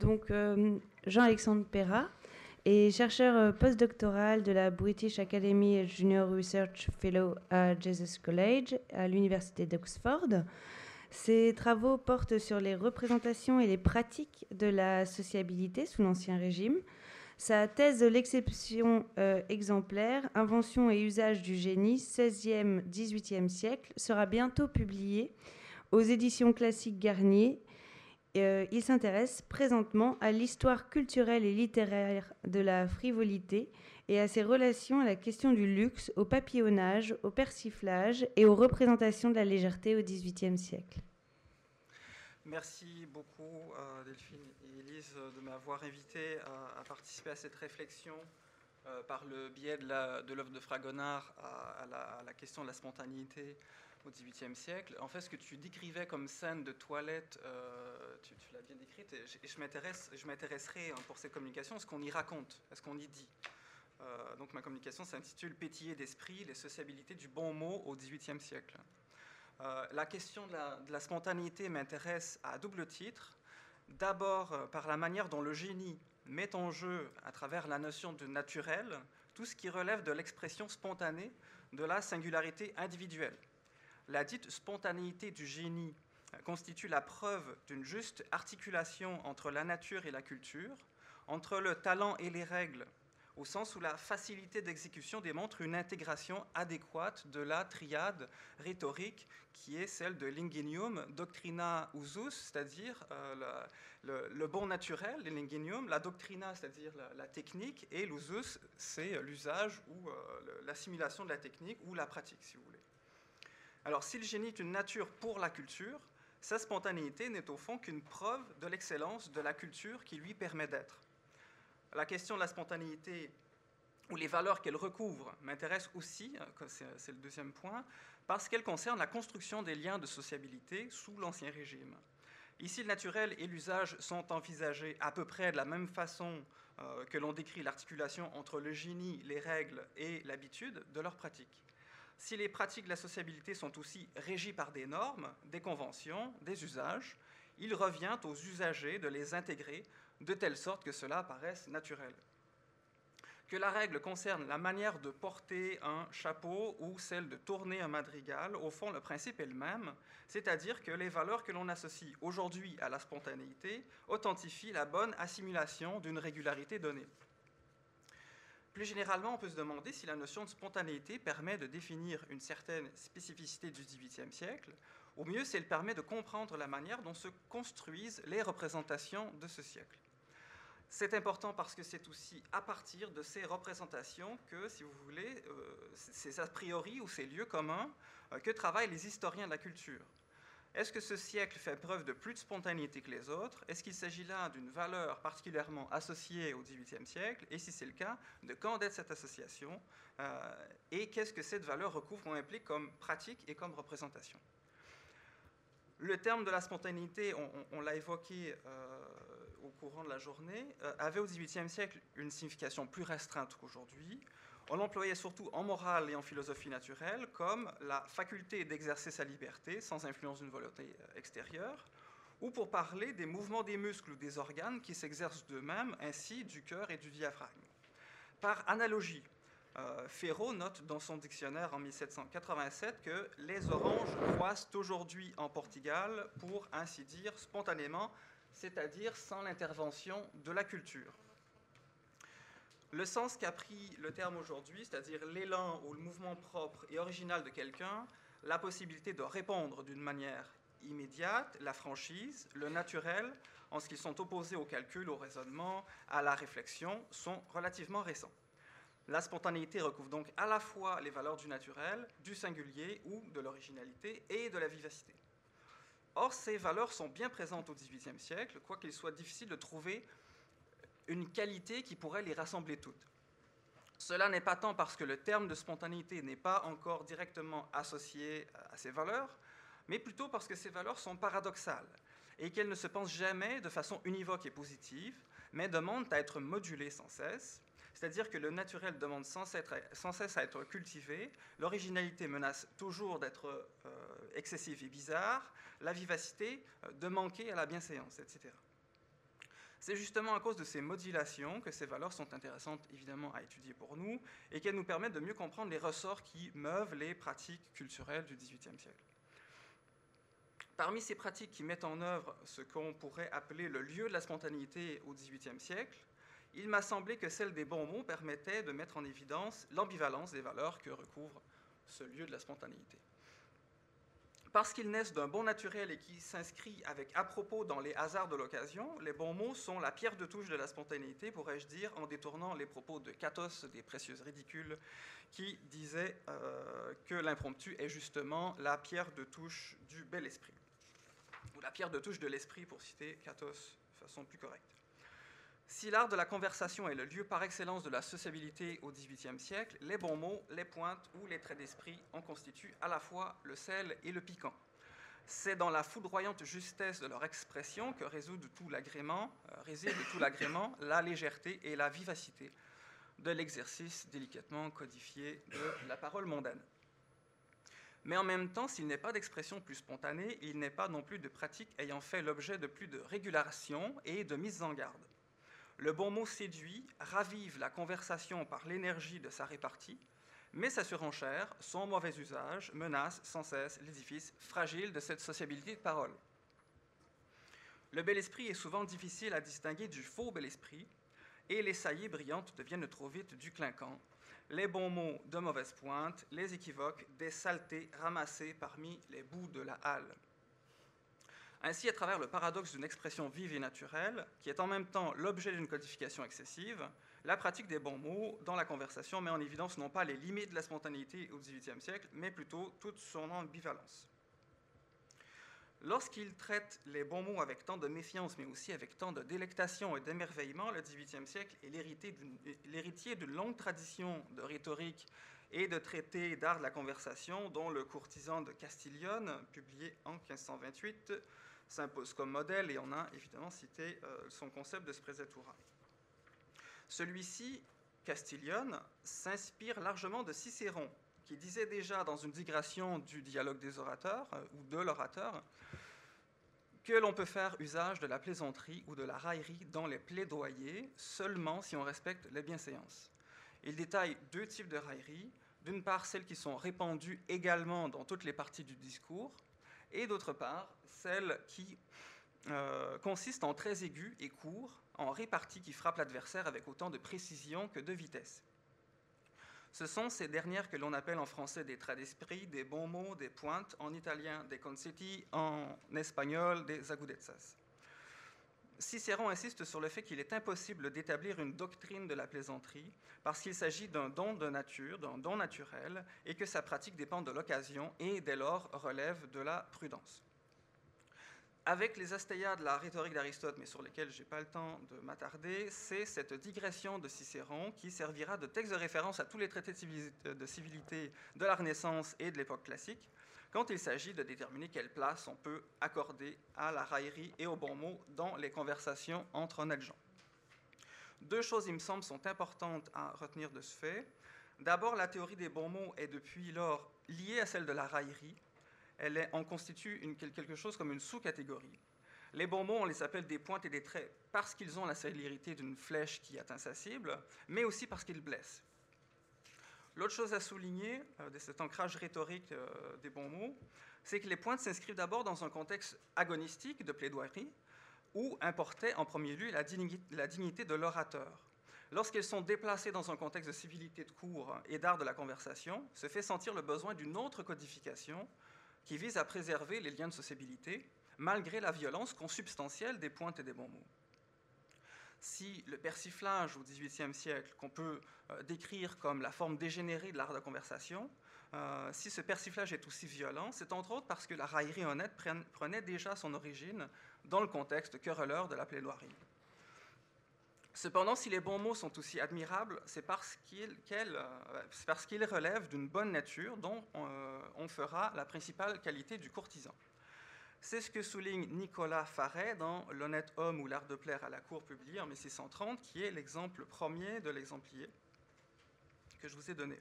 Donc, euh, Jean-Alexandre Perra est chercheur euh, postdoctoral de la British Academy Junior Research Fellow à Jesus College à l'Université d'Oxford. Ses travaux portent sur les représentations et les pratiques de la sociabilité sous l'Ancien Régime. Sa thèse de l'exception euh, exemplaire, Invention et usage du génie, 16e, 18e siècle, sera bientôt publiée aux éditions classiques Garnier euh, il s'intéresse présentement à l'histoire culturelle et littéraire de la frivolité et à ses relations à la question du luxe, au papillonnage, au persiflage et aux représentations de la légèreté au XVIIIe siècle. Merci beaucoup euh, Delphine et Elise de m'avoir invité à, participer à cette réflexion euh, par le biais de l'œuvre de, Fragonard à, la, question de la spontanéité au XVIIIe siècle. En fait, ce que tu décrivais comme scène de toilette, euh, tu, l'as bien décrite, et je, m'intéresserai hein, pour ces communications à ce qu'on y raconte, à ce qu'on y dit. Euh, donc ma communication s'intitule Pétiller d'esprit, les sociabilités du bon mot au XVIIIe siècle. Euh, la question de la spontanéité m'intéresse à double titre. D'abord par la manière dont le génie met en jeu, à travers la notion de naturel, tout ce qui relève de l'expression spontanée de la singularité individuelle. La dite spontanéité du génie constitue la preuve d'une juste articulation entre la nature et la culture, entre le talent et les règles, au sens où la facilité d'exécution démontre une intégration adéquate de la triade rhétorique qui est celle de l'ingenium, doctrina usus, c'est-à-dire euh, le, bon naturel, l'ingenium, la doctrina, c'est-à-dire la, technique, et l'usus, c'est l'usage ou euh, l'assimilation de la technique ou la pratique, si vous voulez. Alors si le génie est une nature pour la culture, sa spontanéité n'est au fond qu'une preuve de l'excellence de la culture qui lui permet d'être. La question de la spontanéité ou les valeurs qu'elle recouvre m'intéresse aussi, c'est le deuxième point, parce qu'elle concerne la construction des liens de sociabilité sous l'Ancien Régime. Ici, le naturel et l'usage sont envisagés à peu près de la même façon euh, que l'on décrit l'articulation entre le génie, les règles et l'habitude de leur pratique si les pratiques de la sociabilité sont aussi régies par des normes, des conventions, des usages, il revient aux usagers de les intégrer de telle sorte que cela paraisse naturel. Que la règle concerne la manière de porter un chapeau ou celle de tourner un madrigal, au fond, le principe est le même, c'est-à-dire que les valeurs que l'on associe aujourd'hui à la spontanéité authentifient la bonne assimilation d'une régularité donnée. Plus généralement, on peut se demander si la notion de spontanéité permet de définir une certaine spécificité du XVIIIe siècle. Au mieux, si elle permet de comprendre la manière dont se construisent les représentations de ce siècle. C'est important parce que c'est aussi à partir de ces représentations que, si vous voulez, euh, ces a priori ou ces lieux communs, euh, que travaillent les historiens de la culture. Est-ce que ce siècle fait preuve de plus de spontanéité que les autres? Est-ce qu'il s'agit là d'une valeur particulièrement associée au XVIIIe siècle? Et si c'est le cas, de quand date cette association? Euh, Et qu'est-ce que cette valeur recouvre ou implique comme pratique et comme représentation? Le terme de la spontanéité, on, l'a évoqué euh, au courant de la journée, euh, avait au XVIIIe siècle une signification plus restreinte qu'aujourd'hui. On l'employait surtout en morale et en philosophie naturelle comme la faculté d'exercer sa liberté sans influence d'une volonté euh, extérieure, ou pour parler des mouvements des muscles ou des organes qui s'exercent d'eux-mêmes, ainsi du cœur et du diaphragme. Par analogie, euh, Ferraud note dans son dictionnaire en 1787 que les oranges croissent aujourd'hui en Portugal, pour ainsi dire, spontanément, c'est-à-dire sans l'intervention de la culture. Le sens qu'a pris le terme aujourd'hui, c'est-à-dire l'élan ou le mouvement propre et original de quelqu'un, la possibilité de répondre d'une manière immédiate, la franchise, le naturel, en ce qu'ils sont opposés au calcul, au raisonnement, à la réflexion, sont relativement récents. La spontanéité recouvre donc à la fois les valeurs du naturel, du singulier ou de l'originalité et de la vivacité. Or, ces valeurs sont bien présentes au XVIIIe siècle, quoiqu'il soit difficile de trouver une qualité qui pourrait les rassembler toutes. Cela n'est pas tant parce que le terme de spontanéité n'est pas encore directement associé à ces valeurs, mais plutôt parce que ces valeurs sont paradoxales et qu'elles ne se pensent jamais de façon univoque et positive, mais demandent à être modulées sans cesse, c'est-à-dire que le naturel demande sans cesse à être cultivé, l'originalité menace toujours d'être euh, excessive et bizarre, la vivacité euh, de manquer à la bienséance, etc. C'est justement à cause de ces modulations que ces valeurs sont intéressantes évidemment à étudier pour nous et qu'elles nous permettent de mieux comprendre les ressorts qui meuvent les pratiques culturelles du XVIIIe siècle. Parmi ces pratiques qui mettent en œuvre ce qu'on pourrait appeler le lieu de la spontanéité au XVIIIe siècle, il m'a semblé que celle des bons mots permettait de mettre en évidence l'ambivalence des valeurs que recouvre ce lieu de la spontanéité. Parce qu'ils naissent d'un bon naturel et qui s'inscrit avec à propos dans les hasards de l'occasion, les bons mots sont la pierre de touche de la spontanéité, pourrais-je dire, en détournant les propos de Catos des Précieuses Ridicules, qui disait euh, que l'impromptu est justement la pierre de touche du bel esprit, ou la pierre de touche de l'esprit, pour citer Catos de façon plus correcte. Si l'art de la conversation est le lieu par excellence de la sociabilité au XVIIIe siècle, les bons mots, les pointes ou les traits d'esprit en constituent à la fois le sel et le piquant. C'est dans la foudroyante justesse de leur expression que réside tout l'agrément, euh, réside tout l'agrément, la légèreté et la vivacité de l'exercice délicatement codifié de la parole mondaine. Mais en même temps, s'il n'est pas d'expression plus spontanée, il n'est pas non plus de pratique ayant fait l'objet de plus de régulation et de mise en garde. Le bon mot séduit, ravive la conversation par l'énergie de sa répartie, mais sa surenchère, son mauvais usage, menace sans cesse l'édifice fragile de cette sociabilité de parole. Le bel esprit est souvent difficile à distinguer du faux bel esprit, et les saillies brillantes deviennent trop vite du clinquant, les bons mots de mauvaise pointe, les équivoques, des saletés ramassées parmi les bouts de la halle. Ainsi, à travers le paradoxe d'une expression vive et naturelle, qui est en même temps l'objet d'une codification excessive, la pratique des bons mots dans la conversation met en évidence non pas les limites de la spontanéité au XVIIIe siècle, mais plutôt toute son ambivalence. Lorsqu'il traite les bons mots avec tant de méfiance, mais aussi avec tant de délectation et d'émerveillement, le XVIIIe siècle est l'héritier d'une longue tradition de rhétorique et de traités d'art de la conversation, dont le courtisan de Castiglione, publié en 1528, s'impose comme modèle et on a évidemment cité euh, son concept de sprezzatura. Celui-ci, Castiglione, s'inspire largement de Cicéron, qui disait déjà dans une digression du dialogue des orateurs, euh, ou de l'orateur, que l'on peut faire usage de la plaisanterie ou de la raillerie dans les plaidoyers seulement si on respecte les bienséances. Il détaille deux types de raillerie. D'une part, celles qui sont répandues également dans toutes les parties du discours, et d'autre part, celle qui euh, consiste en traits aigus et courts, en réparties qui frappent l'adversaire avec autant de précision que de vitesse. Ce sont ces dernières que l'on appelle en français des traits d'esprit, des bons mots, des pointes, en italien des concetti, en espagnol des agudezas. Cicéron insiste sur le fait qu'il est impossible d'établir une doctrine de la plaisanterie parce qu'il s'agit d'un don de nature, d'un don naturel, et que sa pratique dépend de l'occasion et dès lors relève de la prudence. Avec les astéias de la rhétorique d'Aristote, mais sur lesquelles je n'ai pas le temps de m'attarder, c'est cette digression de Cicéron qui servira de texte de référence à tous les traités de civilité de la Renaissance et de l'époque classique, quand il s'agit de déterminer quelle place on peut accorder à la raillerie et au bon mot dans les conversations entre honnêtes gens. Deux choses, il me semble, sont importantes à retenir de ce fait. D'abord, la théorie des bons mots est depuis lors liée à celle de la raillerie. Elle en constitue quelque chose comme une sous-catégorie. Les bons mots, on les appelle des pointes et des traits parce qu'ils ont la célérité d'une flèche qui atteint sa cible, mais aussi parce qu'ils blessent. L'autre chose à souligner euh, de cet ancrage rhétorique euh, des bons mots, c'est que les pointes s'inscrivent d'abord dans un contexte agonistique de plaidoirie, où importait en premier lieu la dignité, de l'orateur. Lorsqu'elles sont déplacées dans un contexte de civilité de cours et d'art de la conversation, se fait sentir le besoin d'une autre codification qui vise à préserver les liens de sociabilité, malgré la violence consubstantielle des pointes et des bons mots si le persiflage au XVIIIe siècle, qu'on peut euh, décrire comme la forme dégénérée de l'art de conversation, euh, si ce persiflage est aussi violent, c'est entre autres parce que la raillerie honnête prenait déjà son origine dans le contexte querelleur de la plaidoirie. Cependant, si les bons mots sont aussi admirables, c'est parce qu'ils euh, relèvent d'une bonne nature dont on fera la principale qualité du courtisan. C'est ce que souligne Nicolas Farret dans L'honnête homme ou l'art de plaire à la cour, publié en 1630, qui est l'exemple premier de l'exemplier que je vous ai donné.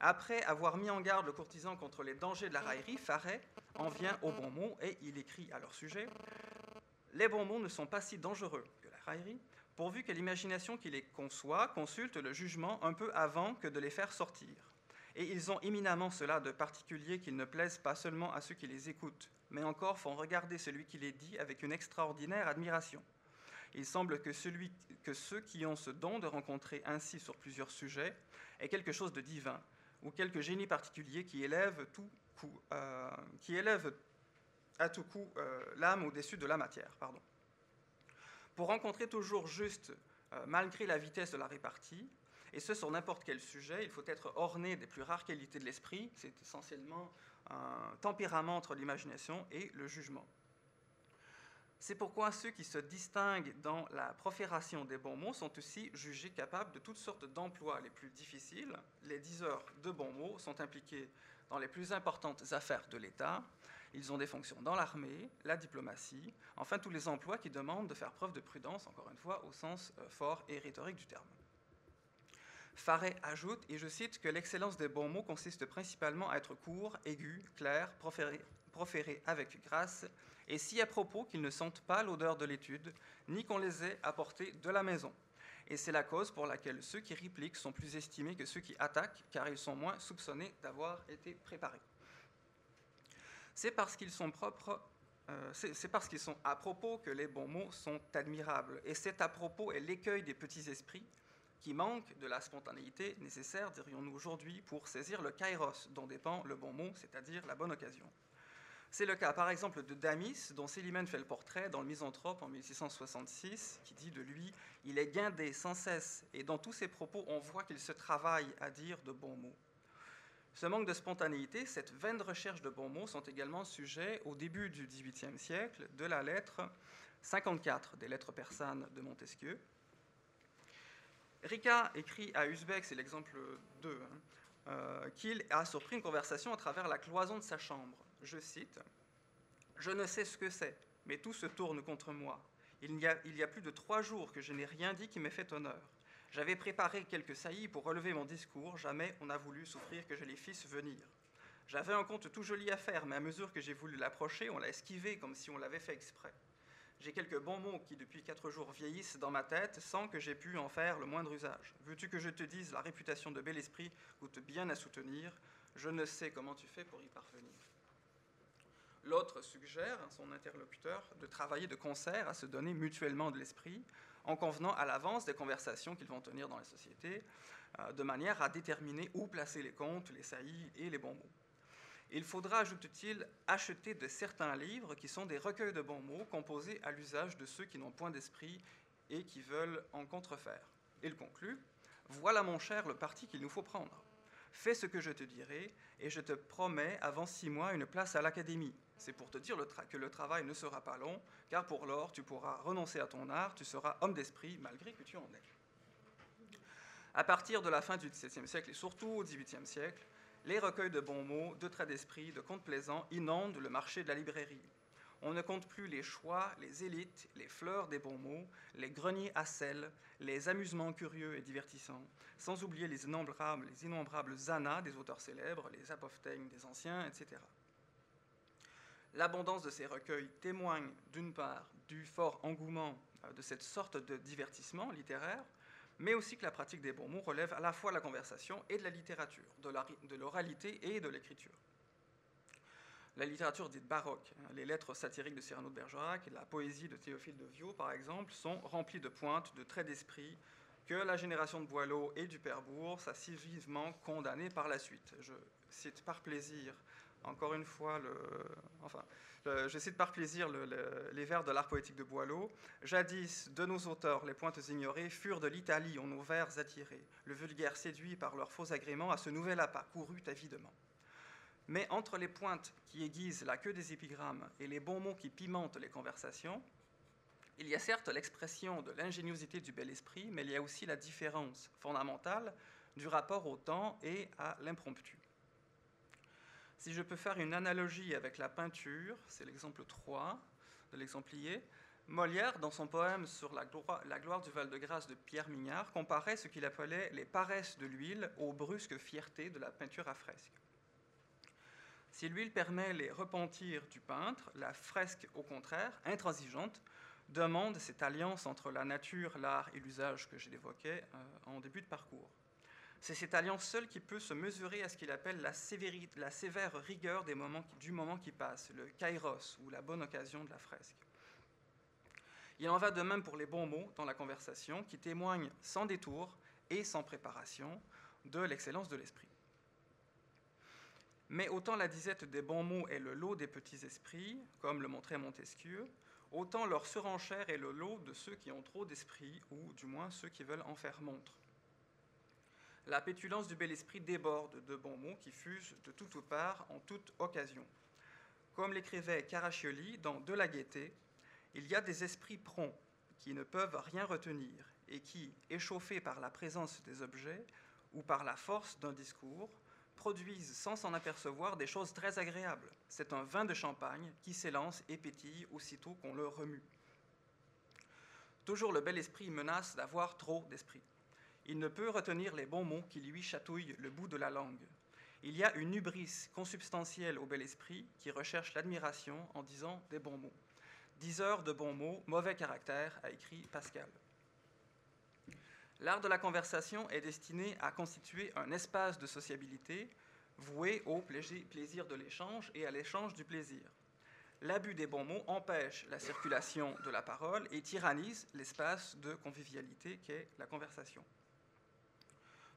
Après avoir mis en garde le courtisan contre les dangers de la raillerie, Farret en vient au bon mot et il écrit à leur sujet les bons mots ne sont pas si dangereux que la raillerie, pourvu que l'imagination qui les conçoit consulte le jugement un peu avant que de les faire sortir. Et ils ont éminemment cela de particulier qu'ils ne plaisent pas seulement à ceux qui les écoutent, mais encore font regarder celui qui les dit avec une extraordinaire admiration. Il semble que, ceux qui ont ce don de rencontrer ainsi sur plusieurs sujets aient quelque chose de divin, ou quelque génie particulier qui élève, euh, à tout coup euh, l'âme au-dessus de la matière. Pour rencontrer toujours juste, euh, malgré la vitesse de la répartie, et ce sur n'importe quel sujet, il faut être orné des plus rares qualités de l'esprit, c'est essentiellement un tempérament entre l'imagination et le jugement. C'est pourquoi ceux qui se distinguent dans la profération des bons mots sont aussi jugés capables de toutes sortes d'emplois les plus difficiles. Les diseurs de bons mots sont impliqués dans les plus importantes affaires de l'État. Ils ont des fonctions dans l'armée, la diplomatie, enfin tous les emplois qui demandent de faire preuve de prudence, encore une fois, au sens euh, fort et rhétorique du terme. Faré ajoute, et je cite, que l'excellence des bons mots consiste principalement à être court, aigu, clair, proféré, proféré avec grâce et si à propos qu'ils ne sentent pas l'odeur de l'étude, ni qu'on les ait apportés de la maison. Et c'est la cause pour laquelle ceux qui répliquent sont plus estimés que ceux qui attaquent, car ils sont moins soupçonnés d'avoir été préparés. C'est parce qu'ils sont propres, euh, c'est parce qu'ils sont à propos que les bons mots sont admirables. Et c'est à propos et l'écueil des petits esprits qui manquent de la spontanéité nécessaire, dirions-nous aujourd'hui, pour saisir le kairos dont dépend le bon mot, c'est-à-dire la bonne occasion. C'est le cas, par exemple, de Damis, dont Célimène fait le portrait dans le Misanthrope en 1666, qui dit de lui Il est guindé sans cesse, et dans tous ses propos, on voit qu'il se travaille à dire de bons mots. Ce manque de spontanéité, cette vaine recherche de bons mots sont également sujets, au début du XVIIIe siècle, de la lettre 54 des lettres persanes de Montesquieu. Rica écrit à Usbek, c'est l'exemple 2, hein, euh, qu'il a surpris une conversation à travers la cloison de sa chambre je cite, Je ne sais ce que c'est, mais tout se tourne contre moi. Il y, a, il y a plus de trois jours que je n'ai rien dit qui m'ait fait honneur. J'avais préparé quelques saillies pour relever mon discours, jamais on n'a voulu souffrir que je les fisse venir. J'avais un compte tout joli à faire, mais à mesure que j'ai voulu l'approcher, on l'a esquivé comme si on l'avait fait exprès. J'ai quelques bons mots qui depuis quatre jours vieillissent dans ma tête sans que j'aie pu en faire le moindre usage. Veux-tu que je te dise, la réputation de bel esprit coûte bien à soutenir? Je ne sais comment tu fais pour y parvenir. L'autre suggère à son interlocuteur de travailler de concert à se donner mutuellement de l'esprit en convenant à l'avance des conversations qu'ils vont tenir dans la société, euh, de manière à déterminer où placer les comptes, les saillies et les bons mots. Il faudra, ajoute-t-il, acheter de certains livres qui sont des recueils de bons mots composés à l'usage de ceux qui n'ont point d'esprit et qui veulent en contrefaire. Il conclut Voilà, mon cher, le parti qu'il nous faut prendre. Fais ce que je te dirai, et je te promets avant six mois une place à l'académie. C'est pour te dire que le travail ne sera pas long, car pour lors tu pourras renoncer à ton art, tu seras homme d'esprit malgré que tu en aies. À partir de la fin du XVIIe siècle et surtout au XVIIIe siècle, les recueils de bons mots, de traits d'esprit, de contes plaisants inondent le marché de la librairie. On ne compte plus les choix, les élites, les fleurs des bons mots, les greniers à sel, les amusements curieux et divertissants, sans oublier les innombrables, les innombrables anas des auteurs célèbres, les apophthegmes des anciens, etc. L'abondance de ces recueils témoigne d'une part du fort engouement euh, de cette sorte de divertissement littéraire, mais aussi que la pratique des bons mots relève à la fois de la conversation et de la littérature, de l'oralité et de l'écriture. La littérature dite baroque, hein, les lettres satiriques de Cyrano de Bergerac la poésie de Théophile de Viau, par exemple, sont remplies de pointes, de traits d'esprit, que la génération de Boileau et du Père Bourse a si vivement condamné par la suite. Je cite par plaisir encore une fois, je cite par plaisir les vers de l'art poétique de Boileau. Jadis, de nos auteurs, les pointes ignorées furent de l'Italie, on nos vers attirés. Le vulgaire séduit par leurs faux agréments à ce nouvel appât courut avidement. Mais entre les pointes qui aiguisent la queue des épigrammes et les bons mots qui pimentent les conversations, il y a certes l'expression de l'ingéniosité du bel esprit, mais il y a aussi la différence fondamentale du rapport au temps et à l'impromptu. Si je peux faire une analogie avec la peinture, c'est l'exemple 3 de l'exemplier, Molière, dans son poème sur la gloire, du Val-de-Grâce de Pierre Mignard, comparait ce qu'il appelait les paresses de l'huile aux brusques fiertés de la peinture à fresque. Si l'huile permet les repentirs du peintre, la fresque, au contraire, intransigeante, demande cette alliance entre la nature, l'art et l'usage que j'ai évoqué euh, en début de parcours. C'est cette alliance seule qui peut se mesurer à ce qu'il appelle la, sévère rigueur du moment qui passe, le kairos ou la bonne occasion de la fresque. Il en va de même pour les bons mots dans la conversation qui témoignent sans détour et sans préparation de l'excellence de l'esprit. Mais autant la disette des bons mots est le lot des petits esprits, comme le montrait Montesquieu, autant leur surenchère est le lot de ceux qui ont trop d'esprit, ou du moins ceux qui veulent en faire montre. La pétulance du bel esprit déborde de bons mots qui fusent de toutes parts en toute occasion. Comme l'écrivait Caraccioli dans De la gaieté, il y a des esprits prompts qui ne peuvent rien retenir et qui, échauffés par la présence des objets ou par la force d'un discours, produisent sans s'en apercevoir des choses très agréables. C'est un vin de champagne qui s'élance et pétille aussitôt qu'on le remue. Toujours le bel esprit menace d'avoir trop d'esprit. Il ne peut retenir les bons mots qui lui chatouillent le bout de la langue. Il y a une hubris consubstantielle au bel esprit qui recherche l'admiration en disant des bons mots. Dix heures de bons mots, mauvais caractère, a écrit Pascal. L'art de la conversation est destiné à constituer un espace de sociabilité voué au plaisir de l'échange et à l'échange du plaisir. L'abus des bons mots empêche la circulation de la parole et tyrannise l'espace de convivialité qu'est la conversation.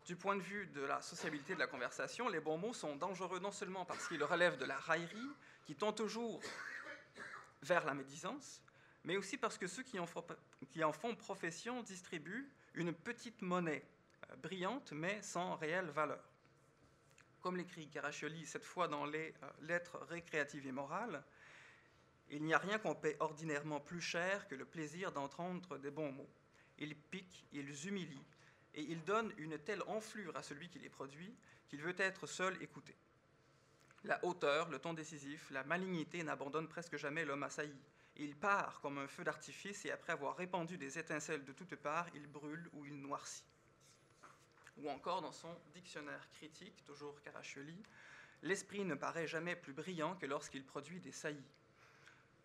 Du point de vue de la sociabilité de la conversation, les bons mots sont dangereux non seulement parce qu'ils relèvent de la raillerie, qui tend toujours vers la médisance, mais aussi parce que ceux qui en font profession distribuent une petite monnaie, euh, brillante mais sans réelle valeur. Comme l'écrit Caraccioli cette fois dans les euh, Lettres récréatives et morales, il n'y a rien qu'on paie ordinairement plus cher que le plaisir d'entendre des bons mots. Ils piquent, ils humilient, et ils donnent une telle enflure à celui qui les produit qu'il veut être seul écouté. La hauteur, le ton décisif, la malignité n'abandonnent presque jamais l'homme assailli. Il part comme un feu d'artifice et après avoir répandu des étincelles de toutes parts, il brûle ou il noircit. Ou encore dans son dictionnaire critique, toujours Caraccioli, l'esprit ne paraît jamais plus brillant que lorsqu'il produit des saillies.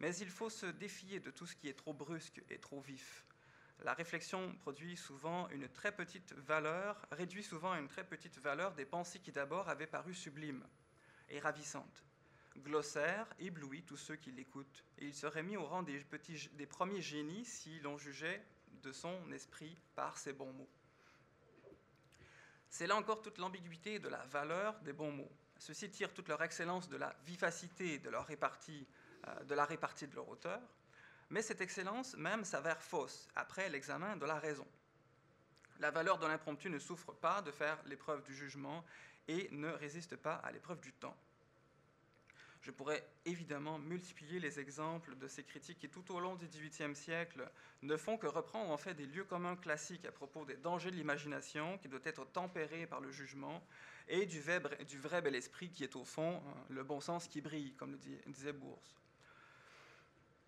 Mais il faut se défier de tout ce qui est trop brusque et trop vif. La réflexion produit souvent une très petite valeur, réduit souvent à une très petite valeur des pensées qui d'abord avaient paru sublimes et ravissantes glossaire éblouit tous ceux qui l'écoutent, et il serait mis au rang des, premiers génies si l'on jugeait de son esprit par ses bons mots. C'est là encore toute l'ambiguïté de la valeur des bons mots. Ceux-ci tirent toute leur excellence de la vivacité de, euh, de la répartie de leur auteur, mais cette excellence même s'avère fausse après l'examen de la raison. La valeur de l'impromptu ne souffre pas de faire l'épreuve du jugement et ne résiste pas à l'épreuve du temps. Je pourrais évidemment multiplier les exemples de ces critiques qui, tout au long du XVIIIe siècle, ne font que reprendre en fait des lieux communs classiques à propos des dangers de l'imagination qui doit être tempéré par le jugement et du vrai, du vrai bel esprit qui est au fond hein, le bon sens qui brille, comme le disait Bourse.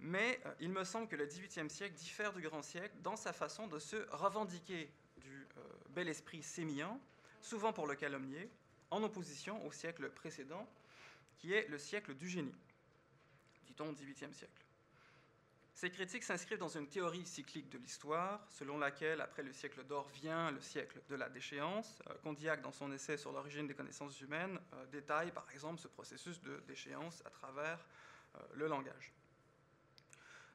Mais euh, il me semble que le XVIIIe siècle diffère du grand siècle dans sa façon de se revendiquer du euh, bel esprit sémillant, souvent pour le calomnier, en opposition au siècle précédent, qui est le siècle du génie, dit-on au XVIIIe siècle. Ces critiques s'inscrivent dans une théorie cyclique de l'histoire, selon laquelle, après le siècle d'or, vient le siècle de la déchéance. Euh, Condillac, dans son essai sur l'origine des connaissances humaines, euh, détaille par exemple ce processus de déchéance à travers euh, le langage.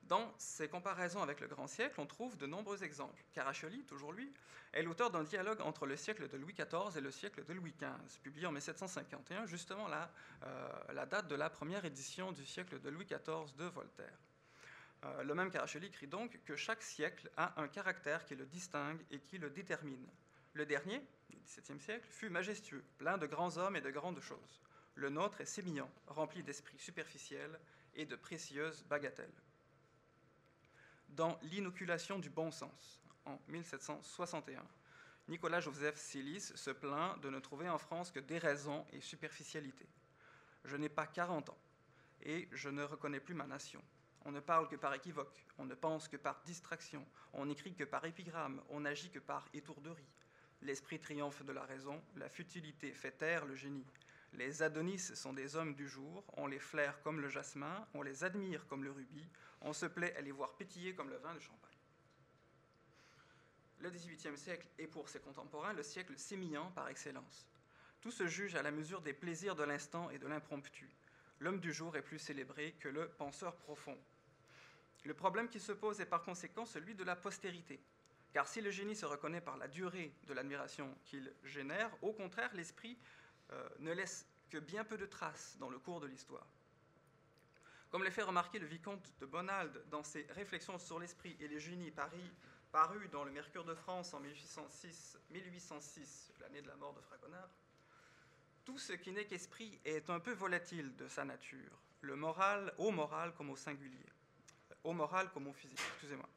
Dans ces comparaisons avec le grand siècle, on trouve de nombreux exemples. Caraccioli, toujours lui, est l'auteur d'un dialogue entre le siècle de Louis XIV et le siècle de Louis XV, publié en 1751, justement la, euh, la date de la première édition du siècle de Louis XIV de Voltaire. Euh, le même Caraccioli écrit donc que chaque siècle a un caractère qui le distingue et qui le détermine. Le dernier, le XVIIe siècle, fut majestueux, plein de grands hommes et de grandes choses. Le nôtre est sémillant, rempli d'esprit superficiel et de précieuses bagatelles dans L'inoculation du bon sens, en 1761. Nicolas Joseph Silis se plaint de ne trouver en France que déraison et superficialité. Je n'ai pas 40 ans et je ne reconnais plus ma nation. On ne parle que par équivoque, on ne pense que par distraction, on n'écrit que par épigramme, on n'agit que par étourderie. L'esprit triomphe de la raison, la futilité fait taire le génie. Les Adonis sont des hommes du jour, on les flaire comme le jasmin, on les admire comme le rubis, on se plaît à les voir pétiller comme le vin de champagne. Le XVIIIe siècle est pour ses contemporains le siècle sémillant par excellence. Tout se juge à la mesure des plaisirs de l'instant et de l'impromptu. L'homme du jour est plus célébré que le penseur profond. Le problème qui se pose est par conséquent celui de la postérité. Car si le génie se reconnaît par la durée de l'admiration qu'il génère, au contraire, l'esprit euh, ne laisse que bien peu de traces dans le cours de l'histoire. Comme l'a fait remarquer le vicomte de Bonald dans ses Réflexions sur l'esprit et les génies Paris, paru dans le Mercure de France en 1806, 1806 l'année de la mort de Fragonard, tout ce qui n'est qu'esprit est un peu volatile de sa nature, le moral, au moral comme au singulier, au moral comme au physique, excusez-moi.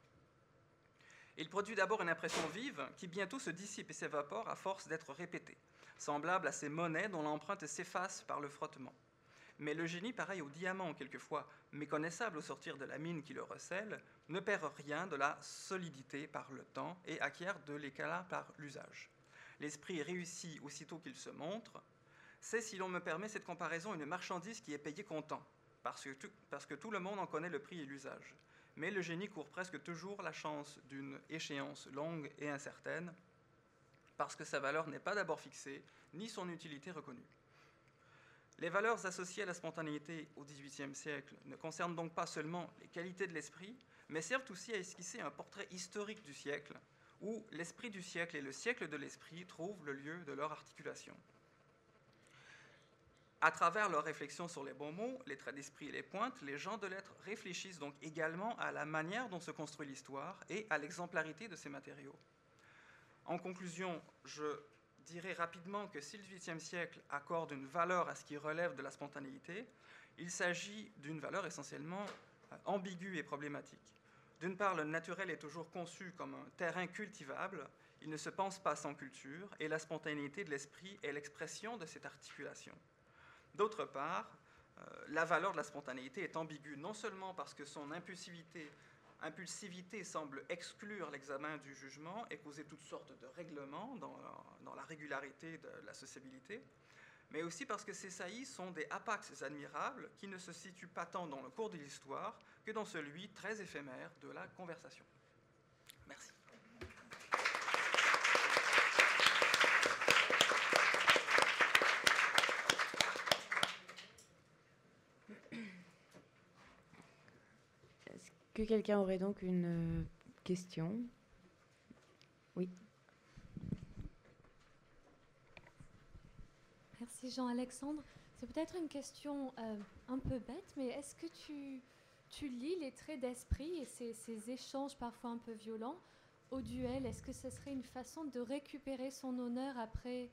Il produit d'abord une impression vive qui bientôt se dissipe et s'évapore à force d'être répétée, semblable à ces monnaies dont l'empreinte s'efface par le frottement. Mais le génie, pareil au diamant quelquefois méconnaissable au sortir de la mine qui le recèle, ne perd rien de la solidité par le temps et acquiert de l'éclat par l'usage. L'esprit réussit aussitôt qu'il se montre, c'est, si l'on me permet cette comparaison, une marchandise qui est payée comptant, parce parce que tout le monde en connaît le prix et l'usage. Mais le génie court presque toujours la chance d'une échéance longue et incertaine, parce que sa valeur n'est pas d'abord fixée, ni son utilité reconnue. Les valeurs associées à la spontanéité au XVIIIe siècle ne concernent donc pas seulement les qualités de l'esprit, mais servent aussi à esquisser un portrait historique du siècle, où l'esprit du siècle et le siècle de l'esprit trouvent le lieu de leur articulation. À travers leurs réflexions sur les bons mots, les traits d'esprit et les pointes, les gens de lettres réfléchissent donc également à la manière dont se construit l'histoire et à l'exemplarité de ces matériaux. En conclusion, je dirais rapidement que si le XVIIIe siècle accorde une valeur à ce qui relève de la spontanéité, il s'agit d'une valeur essentiellement euh, ambiguë et problématique. D'une part, le naturel est toujours conçu comme un terrain cultivable, il ne se pense pas sans culture, et la spontanéité de l'esprit est l'expression de cette articulation. D'autre part, euh, la valeur de la spontanéité est ambiguë non seulement parce que son impulsivité, impulsivité semble exclure l'examen du jugement et causer toutes sortes de règlements dans, la régularité de la sociabilité, mais aussi parce que ces saillies sont des apax admirables qui ne se situent pas tant dans le cours de l'histoire que dans celui très éphémère de la conversation. Merci. Que quelqu'un aurait donc une euh, question? Oui. Merci Jean-Alexandre. C'est peut-être une question euh, un peu bête, mais est-ce que tu, lis les traits d'esprit et ces, ces, échanges parfois un peu violents au duel? Est-ce que ce serait une façon de récupérer son honneur après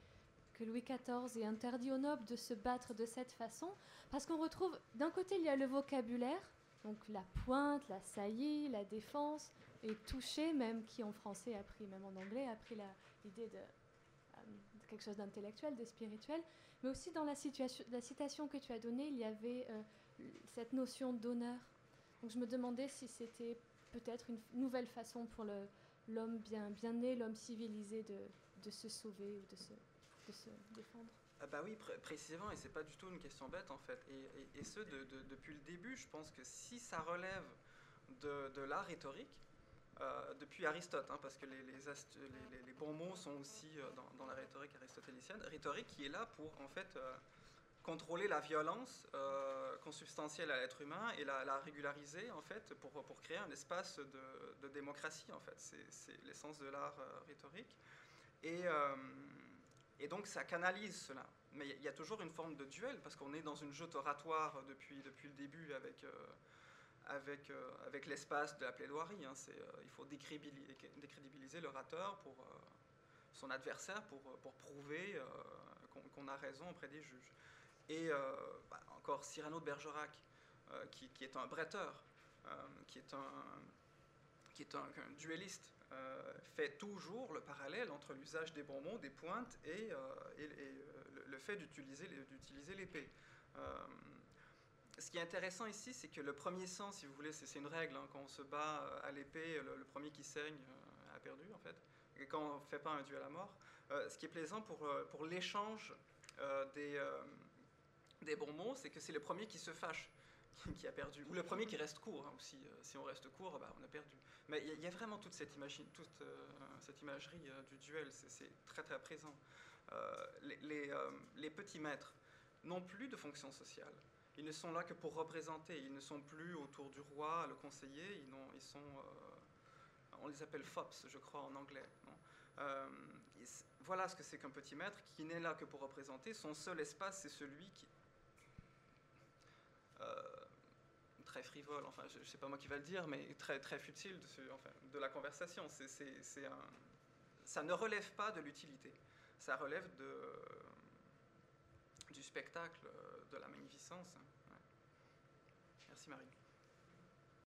que Louis XIV ait interdit aux nobles de se battre de cette façon? Parce qu'on retrouve, d'un côté, il y a le vocabulaire, donc la pointe, la saillie, la défense, et toucher, même qui en français a pris, même en anglais, a pris l'idée de, euh, de, quelque chose d'intellectuel, de spirituel. Mais aussi dans la, situation, la citation que tu as donnée, il y avait euh, cette notion d'honneur. Donc je me demandais si c'était peut-être une nouvelle façon pour l'homme bien, né, l'homme civilisé, de, se sauver ou de se défendre. Ah bah oui, pr précisément, et c'est pas du tout une question bête en fait. Et, ce, de, de, depuis le début, je pense que si ça relève de, de la rhétorique, euh, depuis Aristote, hein, parce que les, bons mots sont aussi euh, dans, la rhétorique aristotélicienne, rhétorique qui est là pour en fait euh, contrôler la violence consubstantielle à l'être humain et la, la, régulariser en fait pour, pour créer un espace de, de démocratie en fait. C'est l'essence de l'art rhétorique. Et et donc ça canalise cela. Mais il y a toujours une forme de duel, parce qu'on est dans une joute oratoire depuis, depuis le début avec, euh, avec, euh, avec l'espace de la plaidoirie. Hein. Euh, il faut décrédibiliser, l'orateur pour son adversaire pour, pour prouver qu'on qu a raison auprès des juges. Et bah, encore Cyrano de Bergerac, qui, qui, est un bretteur, qui est un, qui est un, duelliste fait toujours le parallèle entre l'usage des bons mots, des pointes, et, euh, et le, fait d'utiliser l'épée. Euh, ce qui est intéressant ici, c'est que le premier sang, si vous voulez, c'est une règle. Hein, quand on se bat à l'épée, le, premier qui saigne a perdu, en fait. Quand on ne fait pas un duel à mort. ce qui est plaisant pour, pour l'échange des, des bons c'est que c'est le premier qui se fâche qui a perdu, ou le premier qui reste court, hein. Euh, si on reste court, bah, on a perdu. Mais il y, a vraiment toute cette, toute, euh, cette imagerie euh, du duel, c'est très très présent. Les, petits maîtres n'ont plus de fonction sociale. Ils ne sont là que pour représenter. Ils ne sont plus autour du roi, le conseiller. Ils sont, on les appelle fops, je crois, en anglais. voilà ce que c'est qu'un petit maître qui n'est là que pour représenter. Son seul espace, c'est celui qui, très frivole, enfin je sais pas moi qui va le dire, mais très, très futile de, enfin, de la conversation. C'est, un, ça ne relève pas de l'utilité, ça relève de, du spectacle, de la magnificence. Merci Marie.